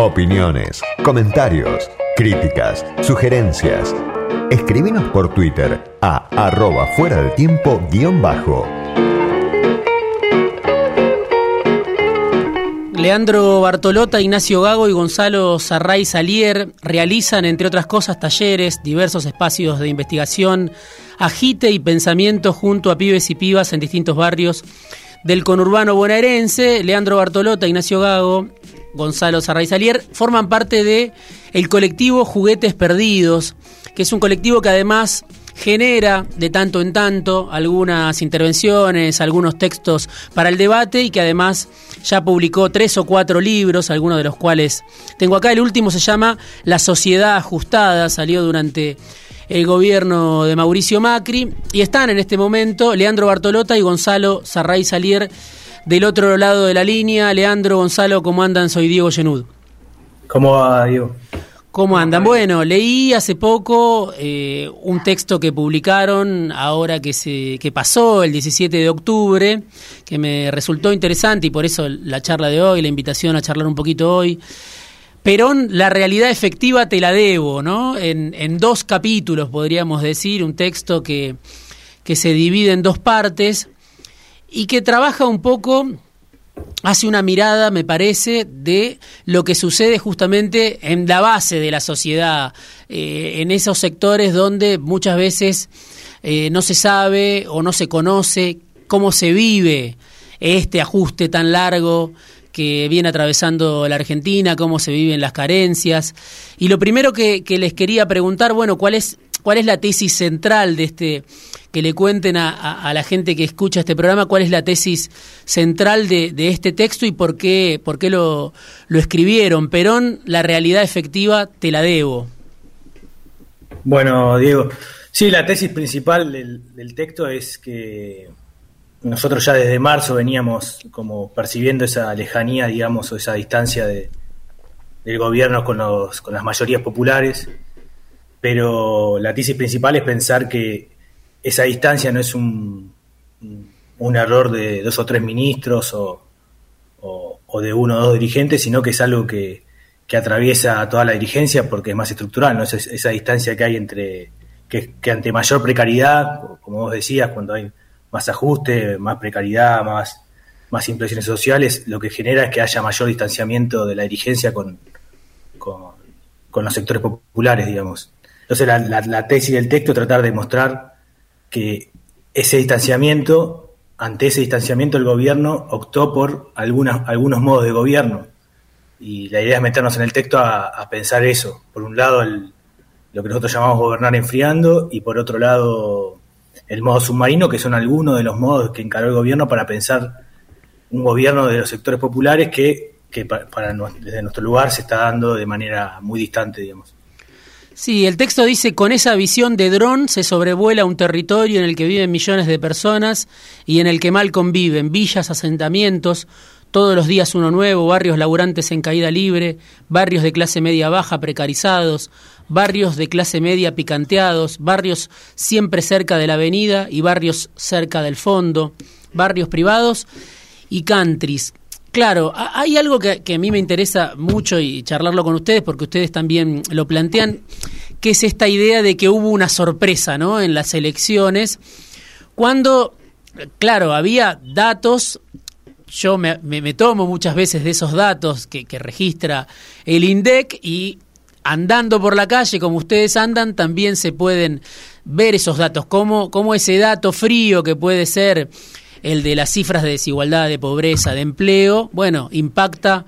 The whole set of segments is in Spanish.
Opiniones, comentarios, críticas, sugerencias. Escribinos por Twitter a arroba fuera del tiempo guion bajo. Leandro Bartolota, Ignacio Gago y Gonzalo Sarray Salier realizan, entre otras cosas, talleres, diversos espacios de investigación, agite y pensamiento junto a pibes y pibas en distintos barrios del conurbano bonaerense. Leandro Bartolota, Ignacio Gago, Gonzalo Sarray Salier forman parte de el colectivo Juguetes Perdidos, que es un colectivo que además genera de tanto en tanto algunas intervenciones, algunos textos para el debate y que además ya publicó tres o cuatro libros, algunos de los cuales tengo acá. El último se llama La Sociedad Ajustada, salió durante el gobierno de Mauricio Macri y están en este momento Leandro Bartolota y Gonzalo Sarray Salier del otro lado de la línea. Leandro, Gonzalo, ¿cómo andan? Soy Diego Genud. ¿Cómo va, Diego? ¿Cómo andan? Bueno, leí hace poco eh, un texto que publicaron ahora que se que pasó el 17 de octubre, que me resultó interesante y por eso la charla de hoy, la invitación a charlar un poquito hoy. Perón, la realidad efectiva te la debo, ¿no? En, en dos capítulos, podríamos decir, un texto que, que se divide en dos partes y que trabaja un poco hace una mirada, me parece, de lo que sucede justamente en la base de la sociedad, eh, en esos sectores donde muchas veces eh, no se sabe o no se conoce cómo se vive este ajuste tan largo que viene atravesando la Argentina, cómo se viven las carencias. Y lo primero que, que les quería preguntar, bueno, ¿cuál es, cuál es la tesis central de este que le cuenten a, la gente que escucha este programa cuál es la tesis central de, este texto y por qué, por qué lo, lo, escribieron. Perón, la realidad efectiva, te la debo. Bueno, Diego, sí, la tesis principal del, texto es que nosotros ya desde marzo veníamos como percibiendo esa lejanía, digamos, o esa distancia de, del gobierno con, los, con las mayorías populares, pero la tesis principal es pensar que esa distancia no es un, un error de dos o tres ministros o, o, de uno o dos dirigentes, sino que es algo que, que atraviesa toda la dirigencia porque es más estructural, ¿no? Es esa distancia que hay entre, que, que, ante mayor precariedad, como vos decías, cuando hay más ajuste, más precariedad, más, más impresiones sociales, lo que genera es que haya mayor distanciamiento de la dirigencia con, con, los sectores populares, digamos. Entonces la, la, la tesis del texto es tratar de mostrar que ese distanciamiento, ante ese distanciamiento el gobierno optó por algunas, algunos modos de gobierno. Y la idea es meternos en el texto a, pensar eso. Por un lado, lo que nosotros llamamos gobernar enfriando y por otro lado, el modo submarino, que son algunos de los modos que encaró el gobierno para pensar un gobierno de los sectores populares que, que para, desde nuestro lugar se está dando de manera muy distante, digamos. Sí, el texto dice, con esa visión de dron se sobrevuela un territorio en el que viven millones de personas y en el que mal conviven villas, asentamientos, todos los días uno nuevo, barrios laburantes en caída libre, barrios de clase media baja precarizados, barrios de clase media picanteados, barrios siempre cerca de la avenida y barrios cerca del fondo, barrios privados y countries. Claro, hay algo que, a mí me interesa mucho y charlarlo con ustedes porque ustedes también lo plantean, que es esta idea de que hubo una sorpresa ¿no? en las elecciones, cuando, claro, había datos, yo me, tomo muchas veces de esos datos que, registra el INDEC y andando por la calle como ustedes andan, también se pueden ver esos datos, como, como ese dato frío que puede ser el de las cifras de desigualdad, de pobreza, de empleo, bueno, impacta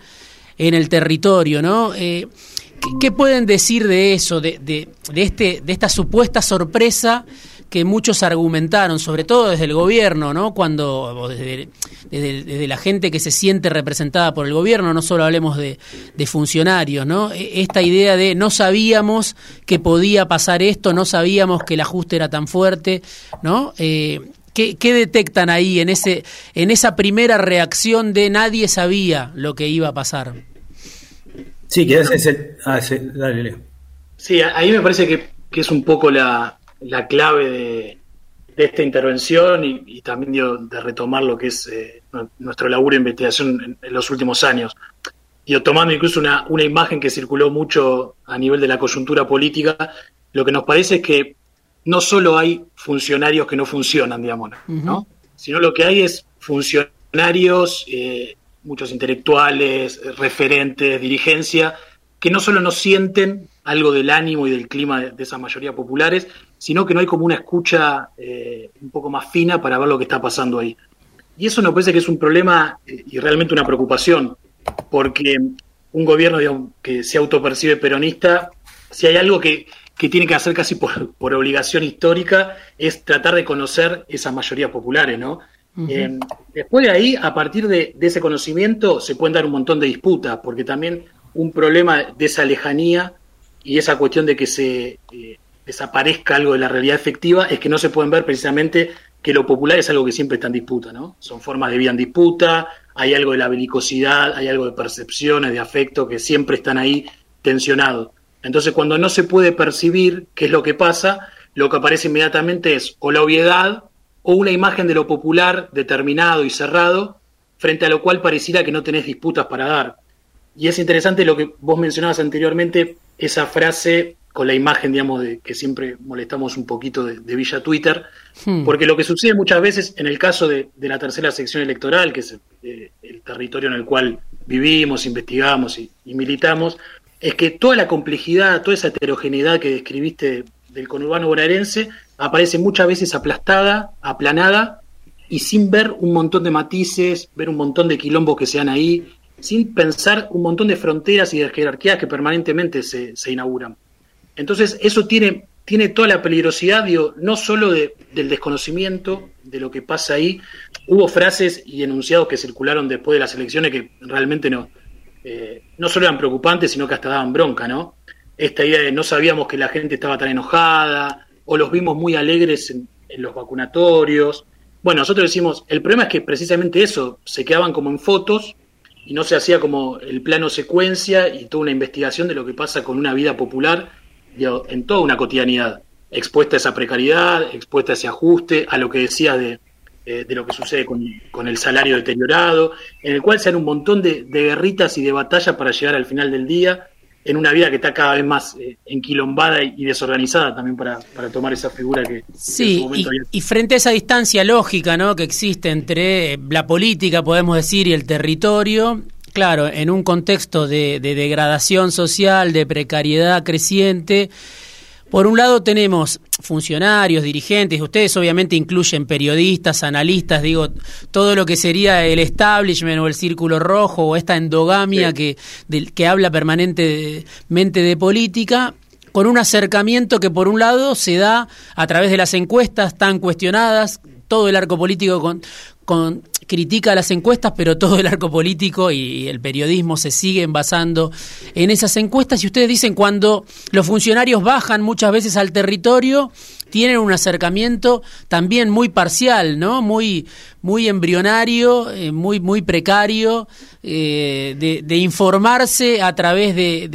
en el territorio, ¿no? Eh, ¿qué, pueden decir de eso, de, de, este, de esta supuesta sorpresa que muchos argumentaron, sobre todo desde el gobierno, ¿no? Cuando, desde, desde, la gente que se siente representada por el gobierno, no solo hablemos de, de, funcionarios, ¿no? E, esta idea de no sabíamos que podía pasar esto, no sabíamos que el ajuste era tan fuerte, ¿no? Eh, ¿Qué, detectan ahí en, ese, en esa primera reacción de nadie sabía lo que iba a pasar? Sí, que es el... Ah, sí, dale, Sí, ahí me parece que, es un poco la, clave de, esta intervención y, también de retomar lo que es eh, nuestro laburo de investigación en, los últimos años. y tomando incluso una, una imagen que circuló mucho a nivel de la coyuntura política, lo que nos parece es que no solo hay funcionarios que no funcionan, digamos, ¿no? sino lo que hay es funcionarios, eh, muchos intelectuales, referentes, dirigencia, que no solo no sienten algo del ánimo y del clima de, esas mayorías populares, sino que no hay como una escucha eh, un poco más fina para ver lo que está pasando ahí. Y eso nos parece que es un problema eh, y realmente una preocupación, porque un gobierno que se autopercibe peronista, si hay algo que, tiene que hacer casi por, obligación histórica, es tratar de conocer esas mayorías populares, ¿no? Eh, después de ahí, a partir de, ese conocimiento, se pueden dar un montón de disputas, porque también un problema de esa lejanía y esa cuestión de que se eh, desaparezca algo de la realidad efectiva es que no se pueden ver precisamente que lo popular es algo que siempre está en disputa, ¿no? Son formas de vida en disputa, hay algo de la belicosidad, hay algo de percepciones, de afecto que siempre están ahí tensionados. Entonces, cuando no se puede percibir qué es lo que pasa, lo que aparece inmediatamente es o la obviedad o una imagen de lo popular determinado y cerrado, frente a lo cual pareciera que no tenés disputas para dar. Y es interesante lo que vos mencionabas anteriormente, esa frase con la imagen, digamos, de que siempre molestamos un poquito de, Villa Twitter, hmm. porque lo que sucede muchas veces en el caso de, la tercera sección electoral, que es eh, el territorio en el cual vivimos, investigamos y, militamos, es que toda la complejidad, toda esa heterogeneidad que describiste del conurbano bonaerense aparece muchas veces aplastada, aplanada y sin ver un montón de matices, ver un montón de quilombos que se dan ahí, sin pensar un montón de fronteras y de jerarquías que permanentemente se, inauguran. Entonces, eso tiene, tiene toda la peligrosidad, digo, no solo del desconocimiento de lo que pasa ahí. Hubo frases y enunciados que circularon después de las elecciones que realmente no, eh, no solo eran preocupantes, sino que hasta daban bronca, ¿no? Esta idea de no sabíamos que la gente estaba tan enojada, o los vimos muy alegres en, en los vacunatorios. Bueno, nosotros decimos, el problema es que precisamente eso, se quedaban como en fotos y no se hacía como el plano secuencia y toda una investigación de lo que pasa con una vida popular en toda una cotidianidad, expuesta a esa precariedad, expuesta a ese ajuste, a lo que decía de, eh, de lo que sucede con, el salario deteriorado, en el cual se dan un montón de, guerritas y de batallas para llegar al final del día, en una vida que está cada vez más eh, enquilombada y, desorganizada también para, tomar esa figura que... Sí, y, frente a esa distancia lógica ¿no? que existe entre la política, podemos decir, y el territorio, Claro, en un contexto de, degradación social, de precariedad creciente, por un lado tenemos funcionarios, dirigentes, ustedes obviamente incluyen periodistas, analistas, digo, todo lo que sería el establishment o el círculo rojo o esta endogamia que, que habla permanentemente de política, con un acercamiento que por un lado se da a través de las encuestas tan cuestionadas, todo el arco político con, con, critica las encuestas, pero todo el arco político y el periodismo se siguen basando en esas encuestas. Y ustedes dicen cuando los funcionarios bajan muchas veces al territorio, tienen un acercamiento también muy parcial, ¿no? Muy, muy embrionario, eh, muy, muy precario, eh, de, informarse a través de,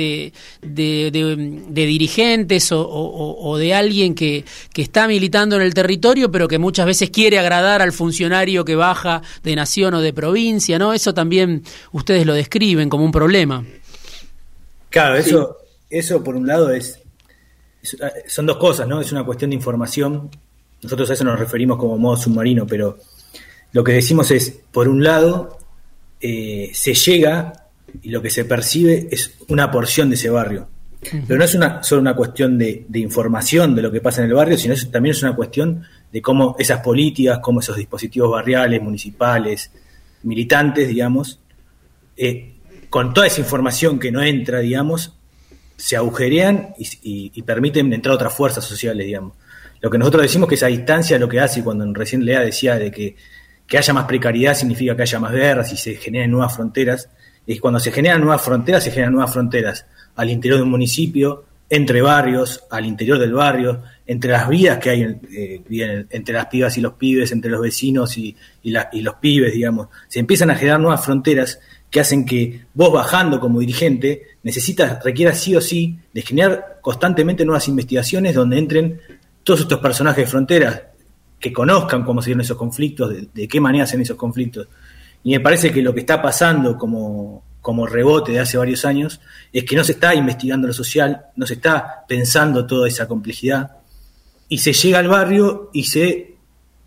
de, dirigentes o, de alguien que, que está militando en el territorio, pero que muchas veces quiere agradar al funcionario que baja de nación o de provincia, ¿no? Eso también ustedes lo describen como un problema. Claro, eso, eso por un lado es Ah, son dos cosas, ¿no? Es una cuestión de información. Nosotros a eso nos referimos como modo submarino, pero lo que decimos es, por un lado, eh, se llega y lo que se percibe es una porción de ese barrio. Pero no es una, solo una cuestión de, información de lo que pasa en el barrio, sino también es una cuestión de cómo esas políticas, cómo esos dispositivos barriales, municipales, militantes, digamos, eh, con toda esa información que no entra, digamos, se agujerean y, permiten entrar otras fuerzas sociales, digamos. Lo que nosotros decimos que esa distancia lo que hace, cuando recién Lea decía de que, que haya más precariedad significa que haya más guerras y se generen nuevas fronteras, es cuando se generan nuevas fronteras, se generan nuevas fronteras al interior de un municipio, entre barrios, al interior del barrio, entre las vidas que hay eh, entre las pibas y los pibes, entre los vecinos y, y los pibes, digamos. Se empiezan a generar nuevas fronteras que hacen que vos bajando como dirigente necesitas, requiera sí o sí de generar constantemente nuevas investigaciones donde entren todos estos personajes de fronteras que conozcan cómo se dieron esos conflictos, de, qué manera hacen esos conflictos. Y me parece que lo que está pasando como, como rebote de hace varios años, es que no se está investigando lo social, no se está pensando toda esa complejidad, y se llega al barrio y se,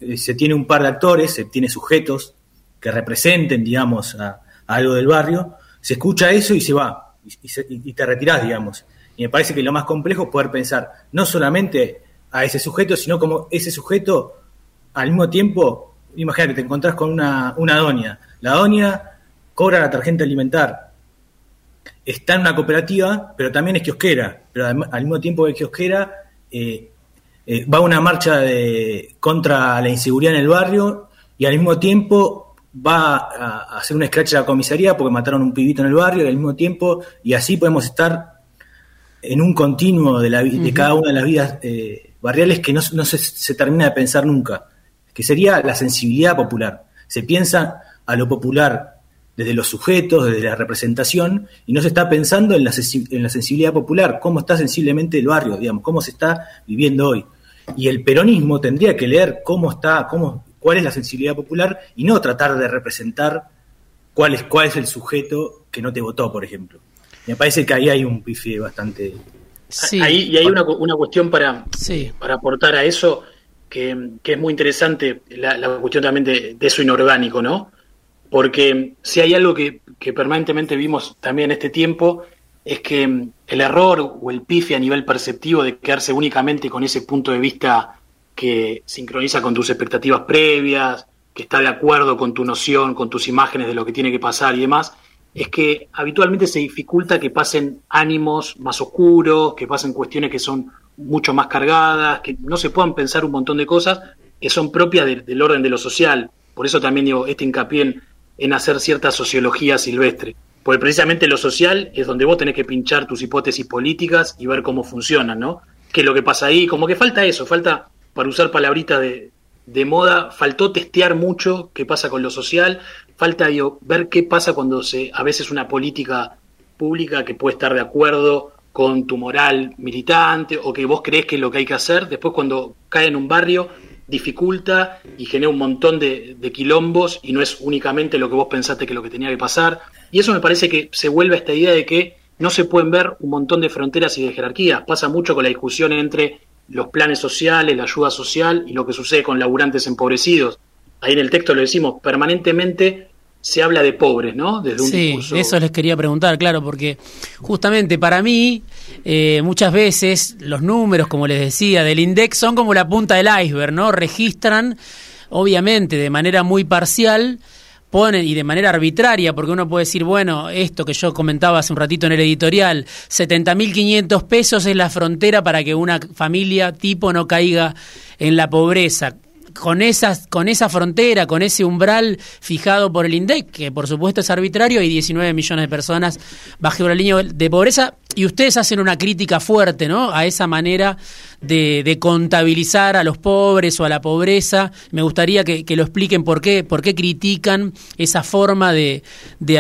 eh, se tiene un par de actores, se tiene sujetos que representen, digamos, a, algo del barrio, se escucha eso y se va, y, te retirás, digamos. Y me parece que lo más complejo es poder pensar no solamente a ese sujeto, sino como ese sujeto al mismo tiempo, imagínate, te encontrás con una, una doña. La doña cobra la tarjeta alimentar, está en una cooperativa, pero también es kiosquera, pero al, mismo tiempo que kiosquera, eh, eh, va a una marcha de, contra la inseguridad en el barrio y al mismo tiempo va a, hacer un scratch a la comisaría porque mataron un pibito en el barrio y al mismo tiempo, y así podemos estar en un continuo de, la, de cada una de las vidas eh, barriales que no, se, termina de pensar nunca, que sería la sensibilidad popular. Se piensa a lo popular desde los sujetos, desde la representación, y no se está pensando en la, en la sensibilidad popular, cómo está sensiblemente el barrio, digamos, cómo se está viviendo hoy. Y el peronismo tendría que leer cómo está, cómo, cuál es la sensibilidad popular y no tratar de representar cuál es, cuál es el sujeto que no te votó, por ejemplo. Me parece que ahí hay un pife bastante... Sí. Ahí, y hay una, una cuestión para, para aportar a eso que, es muy interesante, la, cuestión también de, eso inorgánico, ¿no? Porque si hay algo que, que permanentemente vimos también en este tiempo, es que el error o el pife a nivel perceptivo de quedarse únicamente con ese punto de vista que sincroniza con tus expectativas previas, que está de acuerdo con tu noción, con tus imágenes de lo que tiene que pasar y demás, es que habitualmente se dificulta que pasen ánimos más oscuros, que pasen cuestiones que son mucho más cargadas, que no se puedan pensar un montón de cosas que son propias del orden de lo social. Por eso también digo este hincapié en, hacer cierta sociología silvestre. Porque precisamente lo social es donde vos tenés que pinchar tus hipótesis políticas y ver cómo funcionan, ¿no? ¿Qué es lo que pasa ahí? Como que falta eso, falta para usar palabritas de, moda, faltó testear mucho qué pasa con lo social, falta ver qué pasa cuando se, a veces una política pública que puede estar de acuerdo con tu moral militante o que vos crees que es lo que hay que hacer, después cuando cae en un barrio dificulta y genera un montón de, de, quilombos y no es únicamente lo que vos pensaste que lo que tenía que pasar. Y eso me parece que se vuelve a esta idea de que no se pueden ver un montón de fronteras y de jerarquías. Pasa mucho con la discusión entre los planes sociales, la ayuda social y lo que sucede con laburantes empobrecidos. Ahí en el texto lo decimos, permanentemente se habla de pobres, ¿no? Desde un sí, eso les quería preguntar, claro, porque justamente para mí eh, muchas veces los números, como les decía, del INDEX son como la punta del iceberg, ¿no? Registran, obviamente, de manera muy parcial, ponen y de manera arbitraria, porque uno puede decir, bueno, esto que yo comentaba hace un ratito en el editorial, 70.500 pesos es la frontera para que una familia tipo no caiga en la pobreza con, esas, con esa frontera, con ese umbral fijado por el INDEC, que por supuesto es arbitrario, hay 19 millones de personas bajo la línea de pobreza, y ustedes hacen una crítica fuerte ¿no? a esa manera de, contabilizar a los pobres o a la pobreza. Me gustaría que, lo expliquen por qué, por qué critican esa forma de,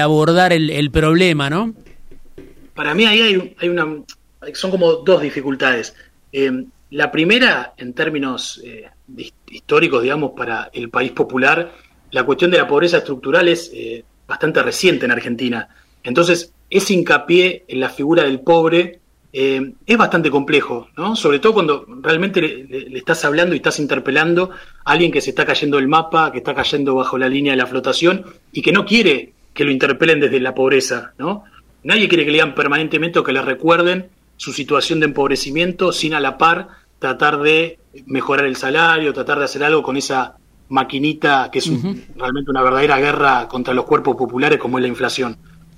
abordar el, problema, ¿no? Para mí ahí hay, hay una, son como dos dificultades. Eh, la primera, en términos eh, históricos, digamos, para el país popular, la cuestión de la pobreza estructural es eh, bastante reciente en Argentina. Entonces, ese hincapié en la figura del pobre eh, es bastante complejo, ¿no? Sobre todo cuando realmente le, estás hablando y estás interpelando a alguien que se está cayendo del mapa, que está cayendo bajo la línea de la flotación y que no quiere que lo interpelen desde la pobreza, ¿no? Nadie quiere que le digan permanentemente o que le recuerden su situación de empobrecimiento sin a la par tratar de mejorar el salario, tratar de hacer algo con esa maquinita que es realmente una verdadera guerra contra los cuerpos populares como es la inflación.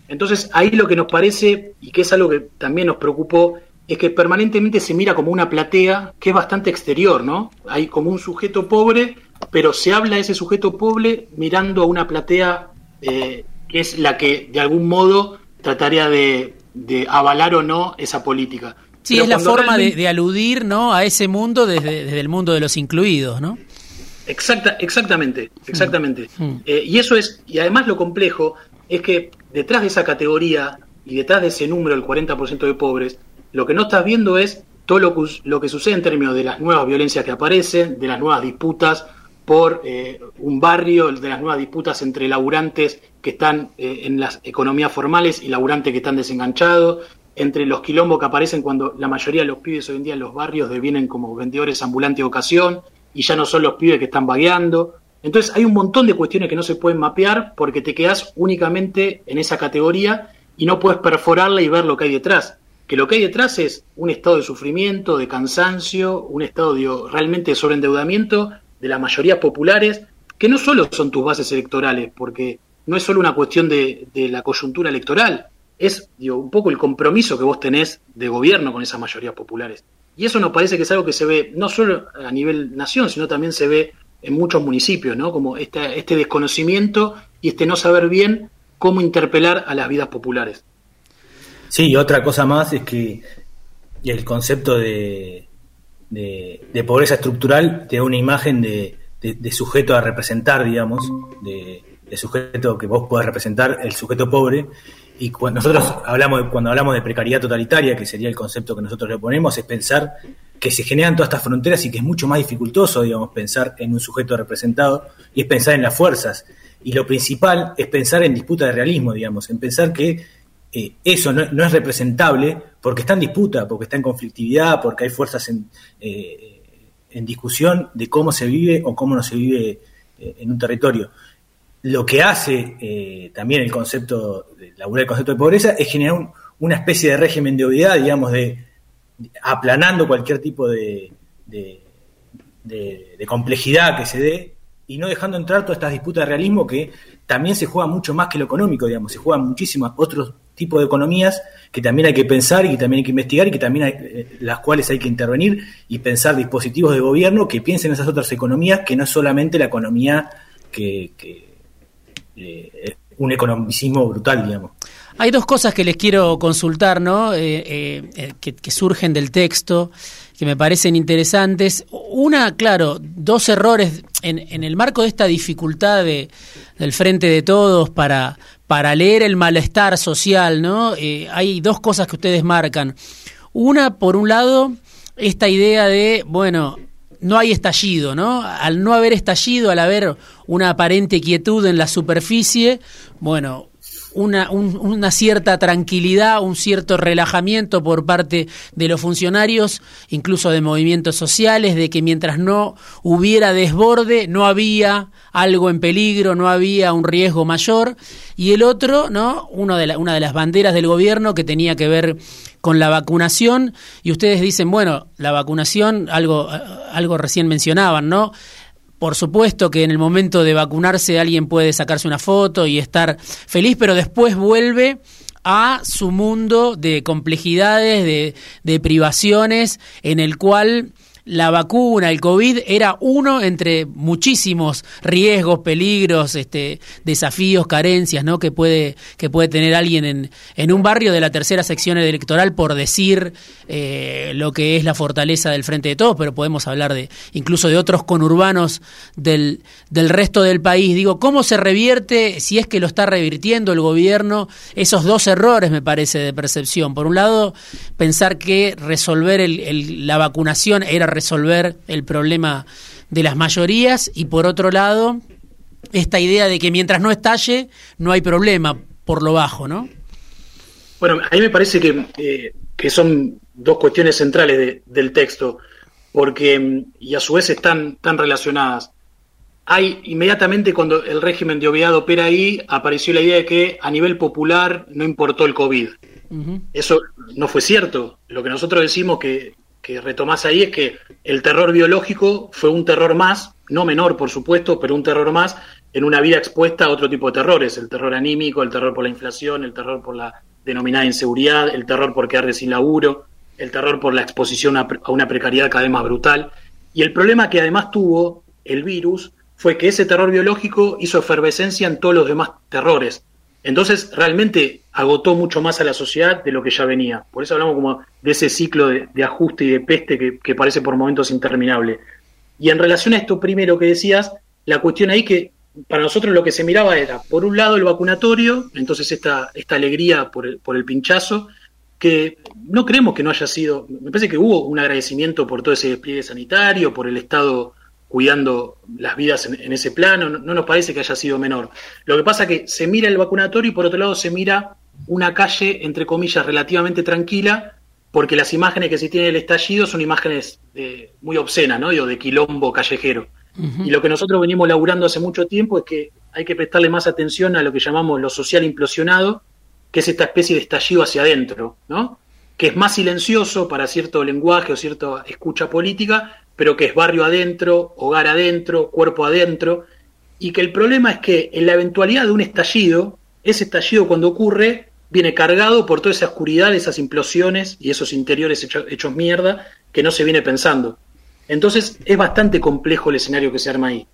Entonces ahí lo que nos parece, y que es algo que también nos preocupó, es que permanentemente se mira como una platea que es bastante exterior, ¿no? Hay como un sujeto pobre, pero se habla de ese sujeto pobre mirando a una platea eh, que es la que de algún modo trataría de de avalar o no esa política. Sí, es la forma de, aludir ¿no? a ese mundo desde, el mundo de los incluidos, ¿no? Exacta, exactamente, exactamente. Mm. Mm. Eh, y eso es, y además lo complejo es que detrás de esa categoría y detrás de ese número, el 40% de pobres, lo que no estás viendo es todo lo que, lo que sucede en términos de las nuevas violencias que aparecen, de las nuevas disputas por eh, un barrio, de las nuevas disputas entre laburantes que están eh, en las economías formales y laburantes que están desenganchados, entre los quilombos que aparecen cuando la mayoría de los pibes hoy en día en los barrios devienen como vendedores ambulantes de ocasión y ya no son los pibes que están vagueando. Entonces hay un montón de cuestiones que no se pueden mapear porque te quedas únicamente en esa categoría y no puedes perforarla y ver lo que hay detrás. Que lo que hay detrás es un estado de sufrimiento, de cansancio, un estado de, realmente de sobreendeudamiento de las mayorías populares, que no solo son tus bases electorales, porque no es solo una cuestión de, de la coyuntura electoral, es digo, un poco el compromiso que vos tenés de gobierno con esas mayorías populares. Y eso nos parece que es algo que se ve no solo a nivel nación, sino también se ve en muchos municipios, ¿no? Como este, este desconocimiento y este no saber bien cómo interpelar a las vidas populares. Sí, y otra cosa más es que el concepto de, de, pobreza estructural te da una imagen de, sujeto a representar, digamos, de, sujeto que vos podés representar, el sujeto pobre. Y cuando nosotros hablamos, cuando hablamos de precariedad totalitaria, que sería el concepto que nosotros le ponemos, es pensar que se generan todas estas fronteras y que es mucho más dificultoso, digamos, pensar en un sujeto representado y es pensar en las fuerzas. Y lo principal es pensar en disputa de realismo, digamos, en pensar que eh, eso no, es representable porque está en disputa, porque está en conflictividad, porque hay fuerzas en, eh, en discusión de cómo se vive o cómo no se vive eh, en un territorio. Lo que hace también el concepto, laburar el concepto de pobreza, es generar una especie de régimen de obviedad, digamos, de aplanando cualquier tipo de, complejidad que se dé y no dejando entrar todas estas disputas de realismo que también se juega mucho más que lo económico, digamos, se juegan muchísimos otros tipos de economías que también hay que pensar y que también hay que investigar y que también hay, eh, las cuales hay que intervenir y pensar dispositivos de gobierno que piensen en esas otras economías que no solamente la economía que eh, un economicismo brutal, digamos. Hay dos cosas que les quiero consultar, ¿no? Eh, eh, que, surgen del texto, que me parecen interesantes. Una, claro, dos errores en, el marco de esta dificultad de, del frente de todos para, para leer el malestar social, ¿no? Hay dos cosas que ustedes marcan. Una, por un lado, esta idea de, bueno, no hay estallido, ¿no? Al no haber estallido, al haber una aparente quietud en la superficie, bueno, una, una, cierta tranquilidad, un cierto relajamiento por parte de los funcionarios, incluso de movimientos sociales, de que mientras no hubiera desborde, no había algo en peligro, no había un riesgo mayor. Y el otro, ¿no? Uno de una de las banderas del gobierno que tenía que ver con la vacunación. Y ustedes dicen, bueno, la vacunación, algo, algo recién mencionaban, ¿no? Por supuesto que en el momento de vacunarse alguien puede sacarse una foto y estar feliz, pero después vuelve a su mundo de complejidades, de, de privaciones, en el cual la vacuna, el COVID, era uno entre muchísimos riesgos, peligros, este, desafíos, carencias, ¿no? Que puede, que puede tener alguien en, en un barrio de la tercera sección electoral por decir eh, lo que es la fortaleza del Frente de Todos, pero podemos hablar de incluso de otros conurbanos del, del resto del país. Digo, ¿cómo se revierte, si es que lo está revirtiendo el gobierno, esos dos errores, me parece, de percepción? Por un lado, pensar que resolver el, la vacunación era resolver el problema de las mayorías y por otro lado esta idea de que mientras no estalle no hay problema por lo bajo, ¿no? Bueno, a mí me parece que, eh, que son dos cuestiones centrales del texto, porque mm, y a su vez están tan relacionadas. Hay inmediatamente cuando el régimen de obviedad opera ahí, apareció la idea de que a nivel popular no importó el COVID. Eso no fue cierto. Lo que nosotros decimos que que retomás ahí es que el terror biológico fue un terror más, no menor por supuesto, pero un terror más en una vida expuesta a otro tipo de terrores, el terror anímico, el terror por la inflación, el terror por la denominada inseguridad, el terror por quedar sin laburo, el terror por la exposición a, una precariedad cada vez más brutal. Y el problema que además tuvo el virus fue que ese terror biológico hizo efervescencia en todos los demás terrores. Entonces, realmente agotó mucho más a la sociedad de lo que ya venía. Por eso hablamos como de ese ciclo de, ajuste y de peste que, parece por momentos interminable. Y en relación a esto primero que decías, la cuestión ahí que para nosotros lo que se miraba era, por un lado, el vacunatorio, entonces esta, esta alegría por el, por el pinchazo, que no creemos que no haya sido, me parece que hubo un agradecimiento por todo ese despliegue sanitario, por el estado cuidando las vidas en, ese plano, no, nos parece que haya sido menor. Lo que pasa es que se mira el vacunatorio y por otro lado se mira una calle, entre comillas, relativamente tranquila, porque las imágenes que se tiene del estallido son imágenes de, muy obscenas, ¿no? de quilombo callejero. Y lo que nosotros venimos laburando hace mucho tiempo es que hay que prestarle más atención a lo que llamamos lo social implosionado, que es esta especie de estallido hacia adentro, ¿no? que es más silencioso para cierto lenguaje o cierta escucha política, pero que es barrio adentro, hogar adentro, cuerpo adentro, y que el problema es que en la eventualidad de un estallido, ese estallido cuando ocurre viene cargado por toda esa oscuridad, esas implosiones y esos interiores hechos, mierda que no se viene pensando. Entonces es bastante complejo el escenario que se arma ahí.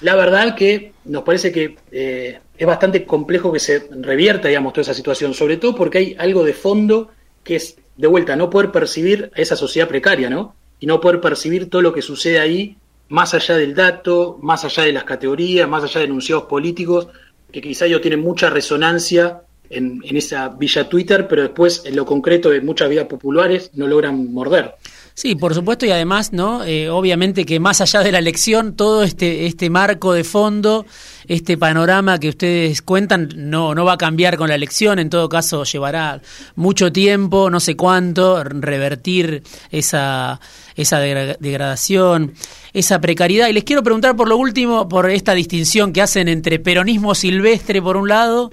La verdad que nos parece que eh, es bastante complejo que se revierta, digamos, toda esa situación, sobre todo porque hay algo de fondo que es, de vuelta, no poder percibir a esa sociedad precaria, ¿no? Y no poder percibir todo lo que sucede ahí, más allá del dato, más allá de las categorías, más allá de enunciados políticos, que quizá ellos tienen mucha resonancia en, esa villa Twitter, pero después en lo concreto de muchas vidas populares no logran morder. Sí, por supuesto, y además, ¿no? Eh, obviamente que más allá de la elección, todo este, este marco de fondo, este panorama que ustedes cuentan, no, no va a cambiar con la elección, en todo caso llevará mucho tiempo, no sé cuánto, revertir esa, esa degradación, esa precariedad. Y les quiero preguntar por lo último, por esta distinción que hacen entre peronismo silvestre por un lado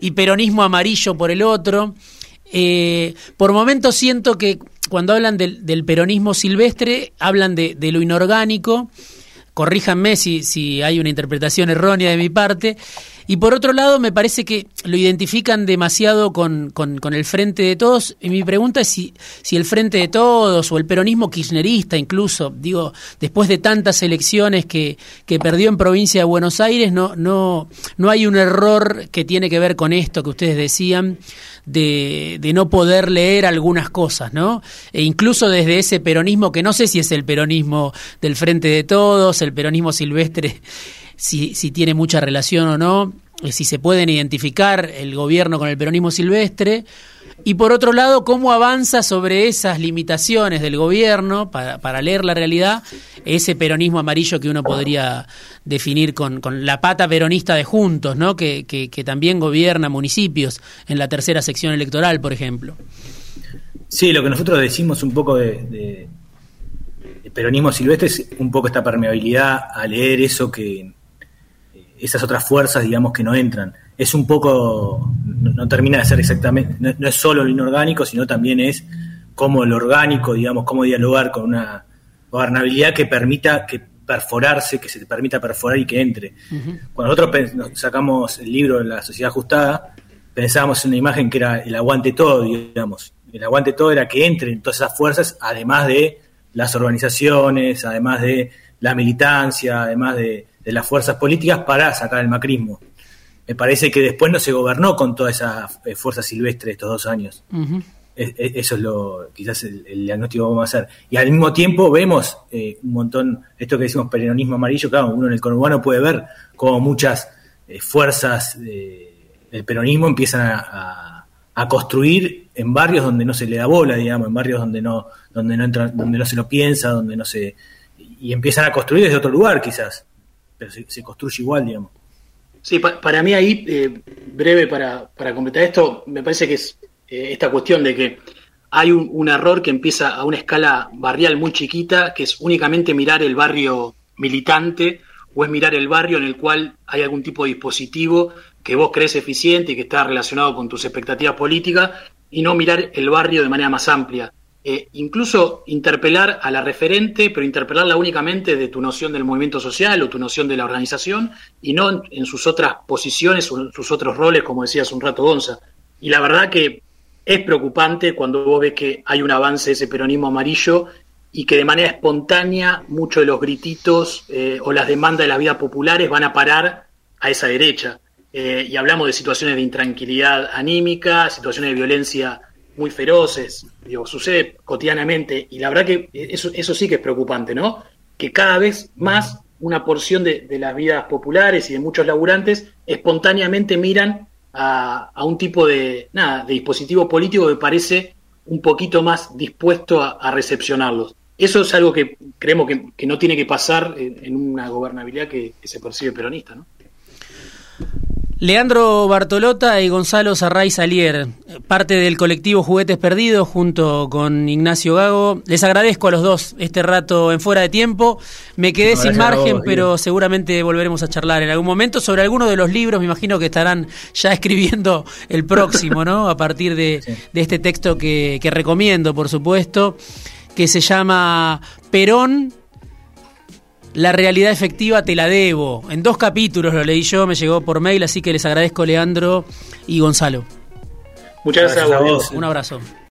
y peronismo amarillo por el otro. Eh, por momentos siento que cuando hablan del, peronismo silvestre, hablan de, lo inorgánico, corríjanme si, si hay una interpretación errónea de mi parte, y por otro lado, me parece que lo identifican demasiado con, con, el Frente de Todos. Y mi pregunta es si, si el Frente de Todos o el peronismo kirchnerista incluso, digo, después de tantas elecciones que, que perdió en provincia de Buenos Aires, no, no, no hay un error que tiene que ver con esto que ustedes decían, de, de, no poder leer algunas cosas, ¿no? E incluso desde ese peronismo, que no sé si es el peronismo del Frente de Todos, el peronismo silvestre si, si tiene mucha relación o no, eh, si se pueden identificar el gobierno con el peronismo silvestre, y por otro lado, cómo avanza sobre esas limitaciones del gobierno para, para leer la realidad ese peronismo amarillo que uno podría definir con, con la pata peronista de Juntos, ¿no? Que, que, también gobierna municipios en la tercera sección electoral, por ejemplo. Sí, lo que nosotros decimos un poco de, de peronismo silvestre es un poco esta permeabilidad a leer eso que esas otras fuerzas, digamos, que no entran. Es un poco, no, termina de ser exactamente, no, es solo lo inorgánico, sino también es cómo lo orgánico, digamos, cómo dialogar con una gobernabilidad que permita que perforarse, que se permita perforar y que entre. Cuando nosotros sacamos el libro de la sociedad ajustada, pensábamos en una imagen que era el aguante todo, digamos. El aguante todo era que entren todas esas fuerzas, además de las organizaciones, además de la militancia, además de de las fuerzas políticas para sacar el macrismo. Me parece que después no se gobernó con toda esa eh, fuerza silvestre estos dos años. eso es lo quizás el, diagnóstico que vamos a hacer. Y al mismo tiempo vemos eh, un montón, esto que decimos peronismo amarillo, claro, uno en el conurbano puede ver cómo muchas eh, fuerzas del peronismo empiezan a, construir en barrios donde no se le da bola, digamos, en barrios donde no, donde no entra, donde no se lo piensa, donde no se y empiezan a construir desde otro lugar quizás pero se, construye igual, digamos. Sí, para mí ahí, eh, breve para, para, completar esto, me parece que es eh, esta cuestión de que hay un, error que empieza a una escala barrial muy chiquita, que es únicamente mirar el barrio militante o es mirar el barrio en el cual hay algún tipo de dispositivo que vos crees eficiente y que está relacionado con tus expectativas políticas y no mirar el barrio de manera más amplia. Eh, incluso interpelar a la referente, pero interpelarla únicamente de tu noción del movimiento social o tu noción de la organización y no en, sus otras posiciones o en sus otros roles, como decías un rato Gonza. Y la verdad que es preocupante cuando vos ves que hay un avance de ese peronismo amarillo y que de manera espontánea muchos de los grititos eh, o las demandas de las vidas populares van a parar a esa derecha. Eh, y hablamos de situaciones de intranquilidad anímica, situaciones de violencia muy feroces, digo, sucede cotidianamente y la verdad que eso, eso sí que es preocupante, ¿no? Que cada vez más una porción de, las vidas populares y de muchos laburantes espontáneamente miran a, un tipo de, nada, de dispositivo político que parece un poquito más dispuesto a, recepcionarlos. eso es algo que creemos que, no tiene que pasar en, una gobernabilidad que, que se percibe peronista, ¿no? Leandro Bartolota y Gonzalo Sarray Salier, parte del colectivo Juguetes Perdidos, junto con Ignacio Gago. Les agradezco a los dos este rato en fuera de tiempo. Me quedé sin margen, pero seguramente volveremos a charlar en algún momento sobre alguno de los libros. Me imagino que estarán ya escribiendo el próximo, ¿no? A partir de, este texto que, que recomiendo, por supuesto, que se llama Perón la realidad efectiva te la debo. En dos capítulos lo leí yo, me llegó por mail, así que les agradezco Leandro y Gonzalo. Muchas gracias, a vos. Un abrazo.